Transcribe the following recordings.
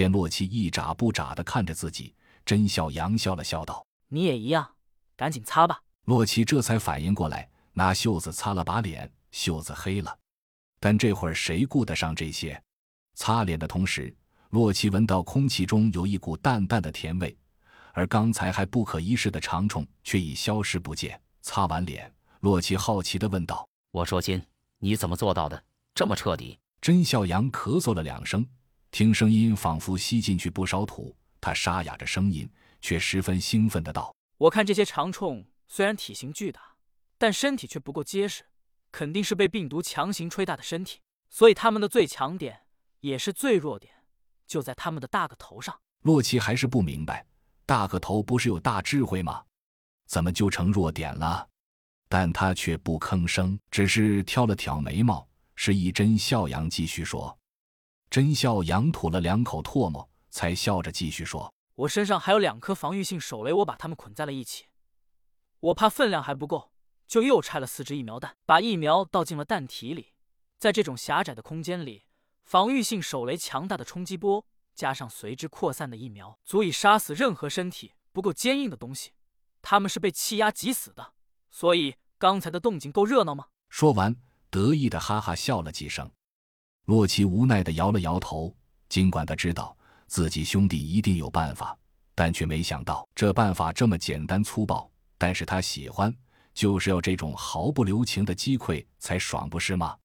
见洛奇一眨不眨地看着自己，甄笑阳笑了笑道：“你也一样，赶紧擦吧。”洛奇这才反应过来，拿袖子擦了把脸，袖子黑了。但这会儿谁顾得上这些？擦脸的同时，洛奇闻到空气中有一股淡淡的甜味，而刚才还不可一世的长虫却已消失不见。擦完脸，洛奇好奇地问道：“我说亲，你怎么做到的？这么彻底？”甄笑阳咳嗽了两声，听声音仿佛吸进去不少土，他沙哑着声音，却十分兴奋的道：“我看这些长虫虽然体型巨大，但身体却不够结实，肯定是被病毒强行吹大的身体。所以他们的最强点，也是最弱点，就在他们的大个头上。”洛奇还是不明白，大个头不是有大智慧吗？怎么就成弱点了？但他却不吭声，只是挑了挑眉毛。示意甄笑阳继续说，甄笑阳吐了两口唾沫，才笑着继续说：“我身上还有两颗防御性手雷，我把它们捆在了一起。我怕分量还不够，就又拆了四支疫苗弹，把疫苗倒进了弹体里。在这种狭窄的空间里，防御性手雷强大的冲击波加上随之扩散的疫苗，足以杀死任何身体不够坚硬的东西。他们是被气压挤死的。所以刚才的动静够热闹吗？”说完。得意的哈哈笑了几声，洛奇无奈的摇了摇头。尽管他知道自己兄弟一定有办法，但却没想到这办法这么简单粗暴。但是他喜欢，就是要这种毫不留情的击溃才爽，不是吗？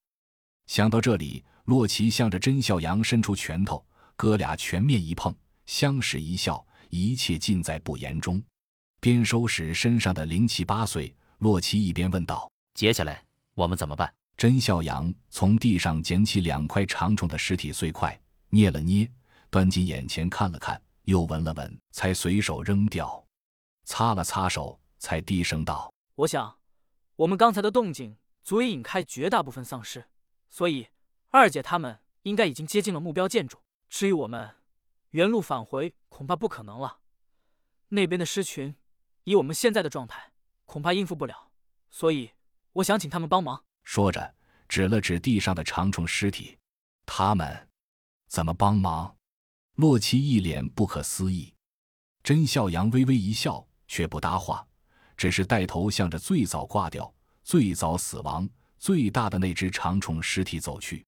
想到这里，洛奇向着甄笑阳伸出拳头，哥俩全面一碰，相视一笑，一切尽在不言中。边收拾身上的零七八碎，洛奇一边问道：“接下来我们怎么办？”甄笑阳从地上捡起两块长虫的尸体碎块，捏了捏，端进眼前看了看，又闻了闻，才随手扔掉。擦了擦手，才低声道：“我想，我们刚才的动静足以引开绝大部分丧尸，所以二姐他们应该已经接近了目标建筑。至于我们原路返回，恐怕不可能了。那边的尸群，以我们现在的状态，恐怕应付不了。所以，我想请他们帮忙。”说着，指了指地上的长虫尸体。他们怎么帮忙？洛奇一脸不可思议。甄笑阳微微一笑，却不搭话，只是带头向着最早挂掉、最早死亡、最大的那只长虫尸体走去。